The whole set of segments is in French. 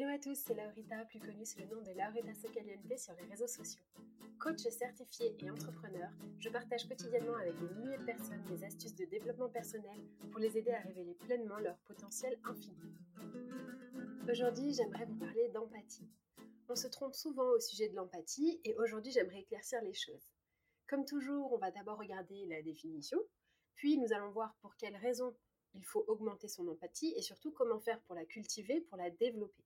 Hello à tous, c'est Laurita, plus connue sous le nom de Laurita Socaliente sur les réseaux sociaux. Coach certifié et entrepreneur, je partage quotidiennement avec des milliers de personnes des astuces de développement personnel pour les aider à révéler pleinement leur potentiel infini. Aujourd'hui, j'aimerais vous parler d'empathie. On se trompe souvent au sujet de l'empathie et aujourd'hui, j'aimerais éclaircir les choses. Comme toujours, on va d'abord regarder la définition, puis nous allons voir pour quelles raisons il faut augmenter son empathie et surtout comment faire pour la cultiver, pour la développer.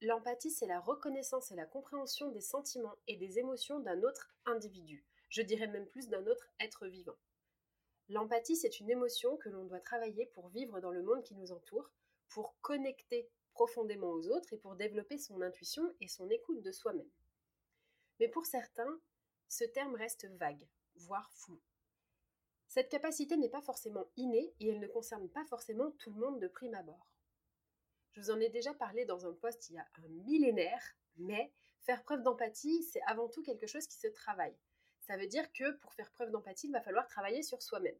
L'empathie, c'est la reconnaissance et la compréhension des sentiments et des émotions d'un autre individu, je dirais même plus d'un autre être vivant. L'empathie, c'est une émotion que l'on doit travailler pour vivre dans le monde qui nous entoure, pour connecter profondément aux autres et pour développer son intuition et son écoute de soi-même. Mais pour certains, ce terme reste vague, voire flou. Cette capacité n'est pas forcément innée et elle ne concerne pas forcément tout le monde de prime abord. Je vous en ai déjà parlé dans un post il y a un millénaire, mais faire preuve d'empathie, c'est avant tout quelque chose qui se travaille. Ça veut dire que pour faire preuve d'empathie, il va falloir travailler sur soi-même.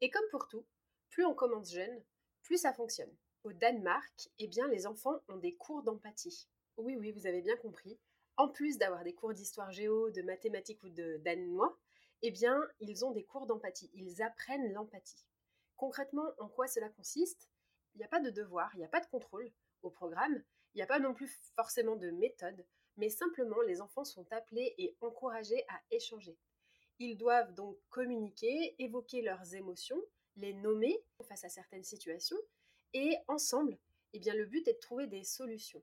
Et comme pour tout, plus on commence jeune, plus ça fonctionne. Au Danemark, eh bien, les enfants ont des cours d'empathie. Oui, oui, vous avez bien compris. En plus d'avoir des cours d'histoire géo, de mathématiques ou de danois, eh bien, ils ont des cours d'empathie. Ils apprennent l'empathie. Concrètement, en quoi cela consiste? Il n'y a pas de devoir, il n'y a pas de contrôle au programme, il n'y a pas non plus forcément de méthode, mais simplement les enfants sont appelés et encouragés à échanger. Ils doivent donc communiquer, évoquer leurs émotions, les nommer face à certaines situations, et ensemble, eh bien, le but est de trouver des solutions.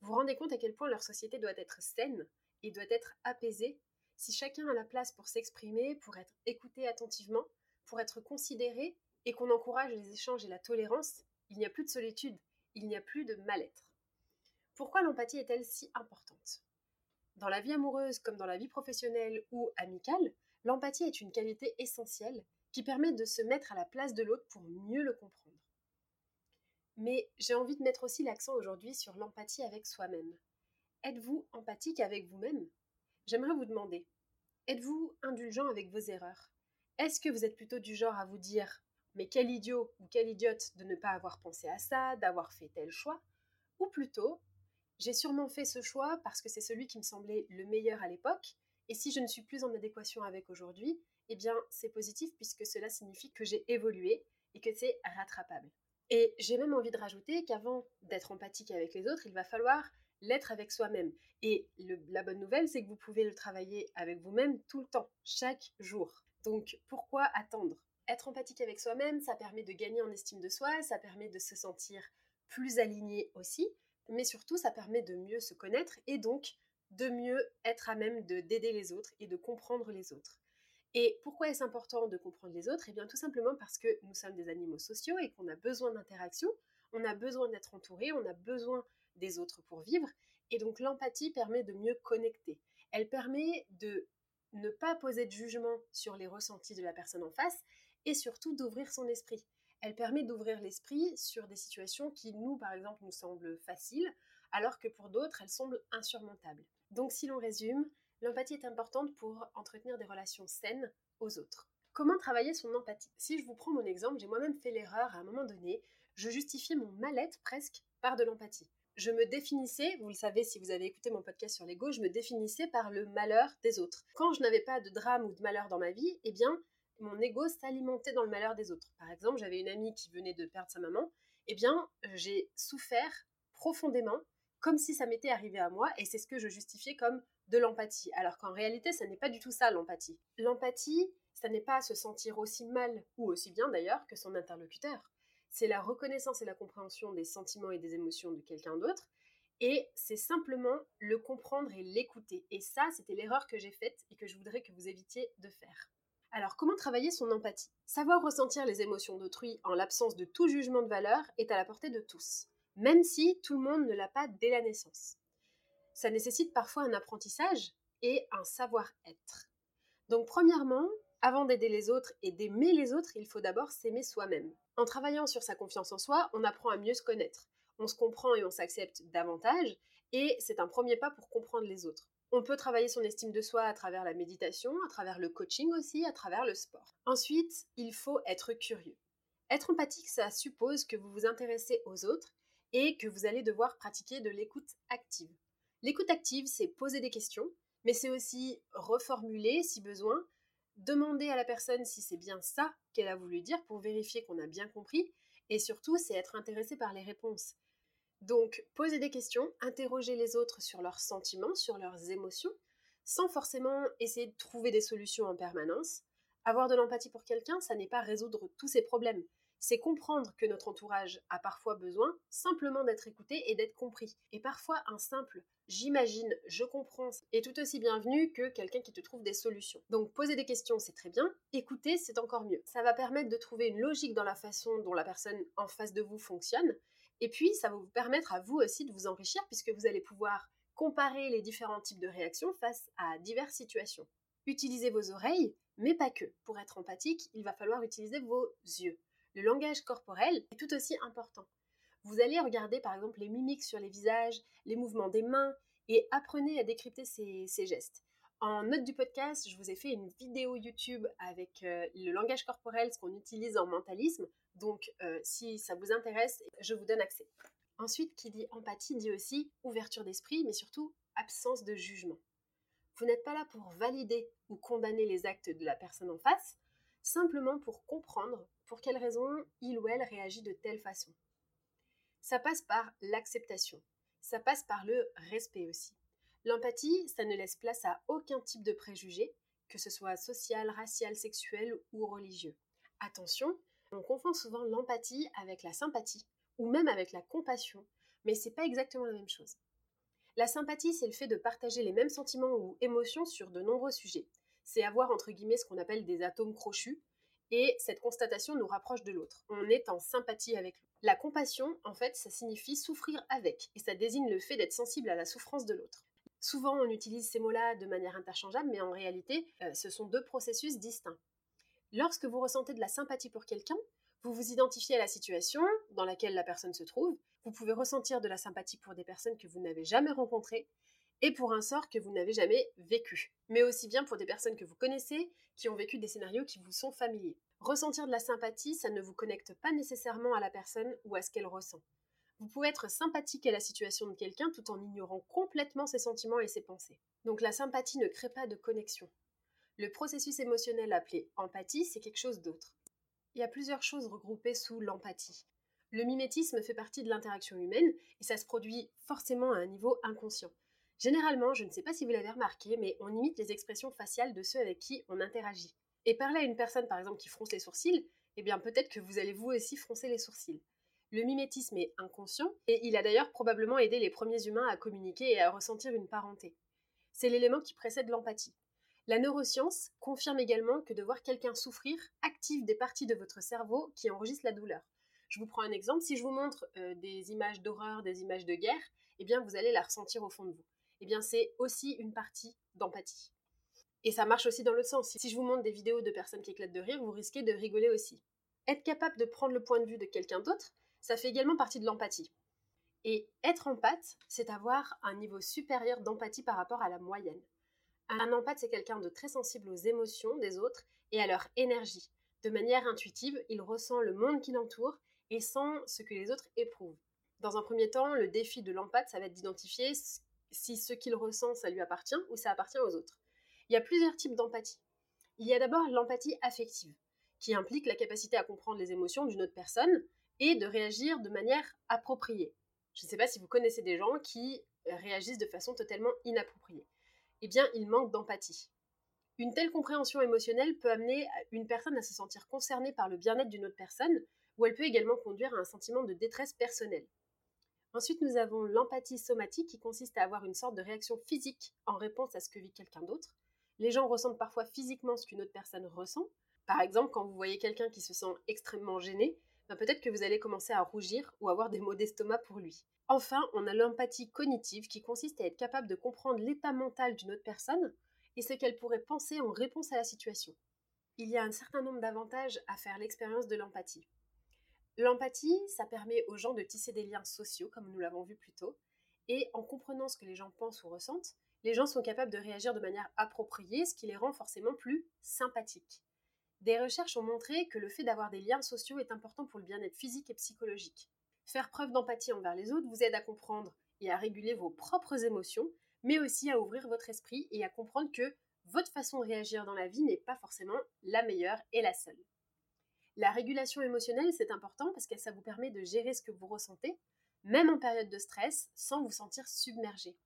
Vous vous rendez compte à quel point leur société doit être saine et doit être apaisée? Si chacun a la place pour s'exprimer, pour être écouté attentivement, pour être considéré et qu'on encourage les échanges et la tolérance, il n'y a plus de solitude, il n'y a plus de mal-être. Pourquoi l'empathie est-elle si importante? Dans la vie amoureuse comme dans la vie professionnelle ou amicale, l'empathie est une qualité essentielle qui permet de se mettre à la place de l'autre pour mieux le comprendre. Mais j'ai envie de mettre aussi l'accent aujourd'hui sur l'empathie avec soi-même. Êtes-vous empathique avec vous-même? J'aimerais vous demander, êtes-vous indulgent avec vos erreurs? Est-ce que vous êtes plutôt du genre à vous dire mais quel idiot ou quelle idiote de ne pas avoir pensé à ça, d'avoir fait tel choix, ou plutôt, j'ai sûrement fait ce choix parce que c'est celui qui me semblait le meilleur à l'époque, et si je ne suis plus en adéquation avec aujourd'hui, eh bien c'est positif puisque cela signifie que j'ai évolué et que c'est rattrapable. Et j'ai même envie de rajouter qu'avant d'être empathique avec les autres, il va falloir l'être avec soi-même. Et la bonne nouvelle, c'est que vous pouvez le travailler avec vous-même tout le temps, chaque jour. Donc pourquoi attendre? Être empathique avec soi-même, ça permet de gagner en estime de soi, ça permet de se sentir plus aligné aussi, mais surtout ça permet de mieux se connaître et donc de mieux être à même de d'aider les autres et de comprendre les autres. Et pourquoi est-ce important de comprendre les autres? Eh bien tout simplement parce que nous sommes des animaux sociaux et qu'on a besoin d'interaction, on a besoin d'être entouré, on a besoin des autres pour vivre, et donc l'empathie permet de mieux connecter. Elle permet de ne pas poser de jugement sur les ressentis de la personne en face et surtout d'ouvrir son esprit. Elle permet d'ouvrir l'esprit sur des situations qui, nous, par exemple, nous semblent faciles, alors que pour d'autres, elles semblent insurmontables. Donc, si l'on résume, l'empathie est importante pour entretenir des relations saines aux autres. Comment travailler son empathie? Si je vous prends mon exemple, j'ai moi-même fait l'erreur à un moment donné, je justifiais mon mal-être presque par de l'empathie. Je me définissais, vous le savez si vous avez écouté mon podcast sur l'ego, je me définissais par le malheur des autres. Quand je n'avais pas de drame ou de malheur dans ma vie, eh bien, mon ego s'alimentait dans le malheur des autres. Par exemple, j'avais une amie qui venait de perdre sa maman, eh bien, j'ai souffert profondément, comme si ça m'était arrivé à moi, et c'est ce que je justifiais comme de l'empathie. Alors qu'en réalité, ça n'est pas du tout ça l'empathie. L'empathie, ça n'est pas se sentir aussi mal, ou aussi bien d'ailleurs, que son interlocuteur. C'est la reconnaissance et la compréhension des sentiments et des émotions de quelqu'un d'autre, et c'est simplement le comprendre et l'écouter. Et ça, c'était l'erreur que j'ai faite et que je voudrais que vous évitiez de faire. Alors, comment travailler son empathie? Savoir ressentir les émotions d'autrui en l'absence de tout jugement de valeur est à la portée de tous, même si tout le monde ne l'a pas dès la naissance. Ça nécessite parfois un apprentissage et un savoir-être. Donc, premièrement, avant d'aider les autres et d'aimer les autres, il faut d'abord s'aimer soi-même. En travaillant sur sa confiance en soi, on apprend à mieux se connaître. On se comprend et on s'accepte davantage, et c'est un premier pas pour comprendre les autres. On peut travailler son estime de soi à travers la méditation, à travers le coaching aussi, à travers le sport. Ensuite, il faut être curieux. Être empathique, ça suppose que vous vous intéressez aux autres et que vous allez devoir pratiquer de l'écoute active. L'écoute active, c'est poser des questions, mais c'est aussi reformuler si besoin, demander à la personne si c'est bien ça qu'elle a voulu dire pour vérifier qu'on a bien compris, et surtout, c'est être intéressé par les réponses. Donc, poser des questions, interroger les autres sur leurs sentiments, sur leurs émotions, sans forcément essayer de trouver des solutions en permanence. Avoir de l'empathie pour quelqu'un, ça n'est pas résoudre tous ses problèmes. C'est comprendre que notre entourage a parfois besoin simplement d'être écouté et d'être compris. Et parfois, un simple j'imagine, je comprends est tout aussi bienvenu que quelqu'un qui te trouve des solutions. Donc, poser des questions, c'est très bien. Écouter, c'est encore mieux. Ça va permettre de trouver une logique dans la façon dont la personne en face de vous fonctionne. Et puis, ça va vous permettre à vous aussi de vous enrichir puisque vous allez pouvoir comparer les différents types de réactions face à diverses situations. Utilisez vos oreilles, mais pas que. Pour être empathique, il va falloir utiliser vos yeux. Le langage corporel est tout aussi important. Vous allez regarder par exemple les mimiques sur les visages, les mouvements des mains, et apprenez à décrypter ces, gestes. En note du podcast, je vous ai fait une vidéo YouTube avec euh, le langage corporel, ce qu'on utilise en mentalisme. Donc, euh, si ça vous intéresse, je vous donne accès. Ensuite, qui dit empathie dit aussi ouverture d'esprit, mais surtout absence de jugement. Vous n'êtes pas là pour valider ou condamner les actes de la personne en face, simplement pour comprendre pour quelles raisons il ou elle réagit de telle façon. Ça passe par l'acceptation, ça passe par le respect aussi. L'empathie, ça ne laisse place à aucun type de préjugé, que ce soit social, racial, sexuel ou religieux. Attention, on confond souvent l'empathie avec la sympathie, ou même avec la compassion, mais c'est pas exactement la même chose. La sympathie, c'est le fait de partager les mêmes sentiments ou émotions sur de nombreux sujets. C'est avoir entre guillemets ce qu'on appelle des atomes crochus, et cette constatation nous rapproche de l'autre. On est en sympathie avec lui. La compassion, en fait, ça signifie souffrir avec, et ça désigne le fait d'être sensible à la souffrance de l'autre. Souvent, on utilise ces mots-là de manière interchangeable, mais en réalité, euh, ce sont deux processus distincts. Lorsque vous ressentez de la sympathie pour quelqu'un, vous vous identifiez à la situation dans laquelle la personne se trouve. Vous pouvez ressentir de la sympathie pour des personnes que vous n'avez jamais rencontrées et pour un sort que vous n'avez jamais vécu, mais aussi bien pour des personnes que vous connaissez qui ont vécu des scénarios qui vous sont familiers. Ressentir de la sympathie, ça ne vous connecte pas nécessairement à la personne ou à ce qu'elle ressent. Vous pouvez être sympathique à la situation de quelqu'un tout en ignorant complètement ses sentiments et ses pensées. Donc la sympathie ne crée pas de connexion. Le processus émotionnel appelé empathie, c'est quelque chose d'autre. Il y a plusieurs choses regroupées sous l'empathie. Le mimétisme fait partie de l'interaction humaine et ça se produit forcément à un niveau inconscient. Généralement, je ne sais pas si vous l'avez remarqué, mais on imite les expressions faciales de ceux avec qui on interagit. Et parler à une personne, par exemple, qui fronce les sourcils, eh bien peut-être que vous allez vous aussi froncer les sourcils. Le mimétisme est inconscient, et il a d'ailleurs probablement aidé les premiers humains à communiquer et à ressentir une parenté. C'est l'élément qui précède l'empathie. La neuroscience confirme également que de voir quelqu'un souffrir active des parties de votre cerveau qui enregistrent la douleur. Je vous prends un exemple, si je vous montre euh, des images d'horreur, des images de guerre, eh bien vous allez la ressentir au fond de vous. Eh bien c'est aussi une partie d'empathie. Et ça marche aussi dans le sens. Si je vous montre des vidéos de personnes qui éclatent de rire, vous risquez de rigoler aussi. Être capable de prendre le point de vue de quelqu'un d'autre, ça fait également partie de l'empathie. Et être empathe, c'est avoir un niveau supérieur d'empathie par rapport à la moyenne. Un empathe, c'est quelqu'un de très sensible aux émotions des autres et à leur énergie. De manière intuitive, il ressent le monde qui l'entoure et sent ce que les autres éprouvent. Dans un premier temps, le défi de l'empathe, ça va être d'identifier si ce qu'il ressent, ça lui appartient ou ça appartient aux autres. Il y a plusieurs types d'empathie. Il y a d'abord l'empathie affective, qui implique la capacité à comprendre les émotions d'une autre personne et de réagir de manière appropriée. Je ne sais pas si vous connaissez des gens qui réagissent de façon totalement inappropriée eh bien, il manque d'empathie. Une telle compréhension émotionnelle peut amener une personne à se sentir concernée par le bien-être d'une autre personne, ou elle peut également conduire à un sentiment de détresse personnelle. Ensuite, nous avons l'empathie somatique qui consiste à avoir une sorte de réaction physique en réponse à ce que vit quelqu'un d'autre. Les gens ressentent parfois physiquement ce qu'une autre personne ressent. Par exemple, quand vous voyez quelqu'un qui se sent extrêmement gêné, peut-être que vous allez commencer à rougir ou avoir des maux d'estomac pour lui. Enfin, on a l'empathie cognitive qui consiste à être capable de comprendre l'état mental d'une autre personne et ce qu'elle pourrait penser en réponse à la situation. Il y a un certain nombre d'avantages à faire l'expérience de l'empathie. L'empathie, ça permet aux gens de tisser des liens sociaux, comme nous l'avons vu plus tôt, et en comprenant ce que les gens pensent ou ressentent, les gens sont capables de réagir de manière appropriée, ce qui les rend forcément plus sympathiques. Des recherches ont montré que le fait d'avoir des liens sociaux est important pour le bien-être physique et psychologique. Faire preuve d'empathie envers les autres vous aide à comprendre et à réguler vos propres émotions, mais aussi à ouvrir votre esprit et à comprendre que votre façon de réagir dans la vie n'est pas forcément la meilleure et la seule. La régulation émotionnelle, c'est important parce que ça vous permet de gérer ce que vous ressentez, même en période de stress, sans vous sentir submergé.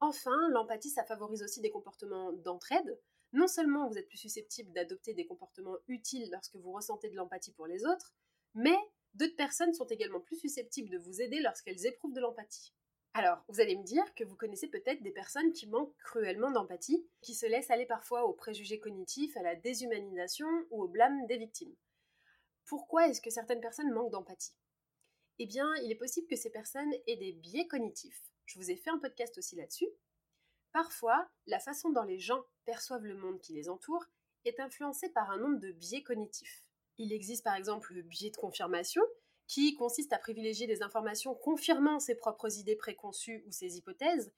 Enfin, l'empathie, ça favorise aussi des comportements d'entraide. Non seulement vous êtes plus susceptible d'adopter des comportements utiles lorsque vous ressentez de l'empathie pour les autres, mais d'autres personnes sont également plus susceptibles de vous aider lorsqu'elles éprouvent de l'empathie. Alors, vous allez me dire que vous connaissez peut-être des personnes qui manquent cruellement d'empathie, qui se laissent aller parfois aux préjugés cognitifs, à la déshumanisation ou au blâme des victimes. Pourquoi est-ce que certaines personnes manquent d'empathie? Eh bien, il est possible que ces personnes aient des biais cognitifs. Je vous ai fait un podcast aussi là-dessus. Parfois, la façon dont les gens perçoivent le monde qui les entoure est influencée par un nombre de biais cognitifs. Il existe par exemple le biais de confirmation, qui consiste à privilégier des informations confirmant ses propres idées préconçues ou ses hypothèses,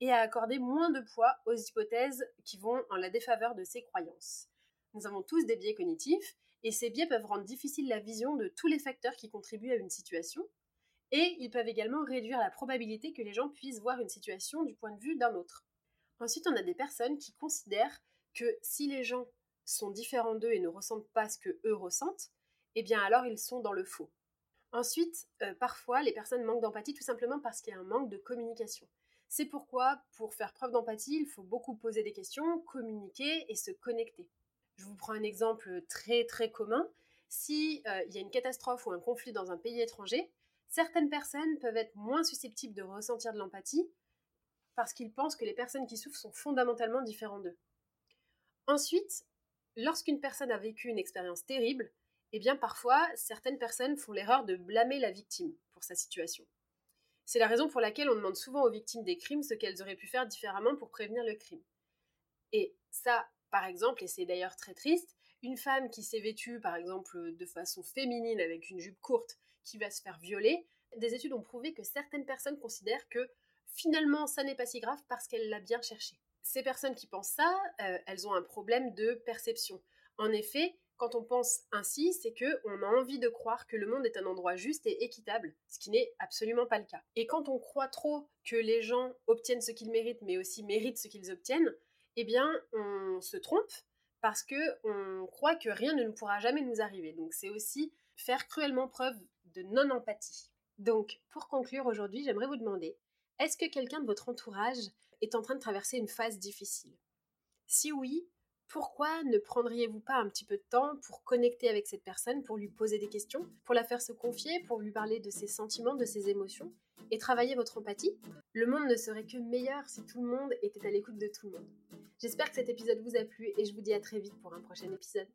et à accorder moins de poids aux hypothèses qui vont en la défaveur de ses croyances. Nous avons tous des biais cognitifs, et ces biais peuvent rendre difficile la vision de tous les facteurs qui contribuent à une situation, et ils peuvent également réduire la probabilité que les gens puissent voir une situation du point de vue d'un autre. Ensuite, on a des personnes qui considèrent que si les gens sont différents d'eux et ne ressentent pas ce que eux ressentent, eh bien alors ils sont dans le faux. Ensuite, euh, parfois, les personnes manquent d'empathie tout simplement parce qu'il y a un manque de communication. C'est pourquoi, pour faire preuve d'empathie, il faut beaucoup poser des questions, communiquer et se connecter. Je vous prends un exemple très très commun. Si euh, y a une catastrophe ou un conflit dans un pays étranger, certaines personnes peuvent être moins susceptibles de ressentir de l'empathie parce qu'ils pensent que les personnes qui souffrent sont fondamentalement différentes d'eux. Ensuite, lorsqu'une personne a vécu une expérience terrible, eh bien parfois, certaines personnes font l'erreur de blâmer la victime pour sa situation. C'est la raison pour laquelle on demande souvent aux victimes des crimes ce qu'elles auraient pu faire différemment pour prévenir le crime. Et ça, par exemple, et c'est d'ailleurs très triste, une femme qui s'est vêtue, par exemple, de façon féminine avec une jupe courte, qui va se faire violer, des études ont prouvé que certaines personnes considèrent que finalement ça n'est pas si grave parce qu'elle l'a bien cherché. Ces personnes qui pensent ça, euh, elles ont un problème de perception. En effet, quand on pense ainsi, c'est que on a envie de croire que le monde est un endroit juste et équitable, ce qui n'est absolument pas le cas. Et quand on croit trop que les gens obtiennent ce qu'ils méritent, mais aussi méritent ce qu'ils obtiennent, eh bien, on se trompe parce que on croit que rien ne pourra jamais nous arriver. Donc, c'est aussi faire cruellement preuve de non-empathie. Donc, pour conclure aujourd'hui, j'aimerais vous demander est-ce que quelqu'un de votre entourage est en train de traverser une phase difficile? Si oui, pourquoi ne prendriez-vous pas un petit peu de temps pour connecter avec cette personne, pour lui poser des questions, pour la faire se confier, pour lui parler de ses sentiments, de ses émotions et travailler votre empathie? Le monde ne serait que meilleur si tout le monde était à l'écoute de tout le monde. J'espère que cet épisode vous a plu et je vous dis à très vite pour un prochain épisode.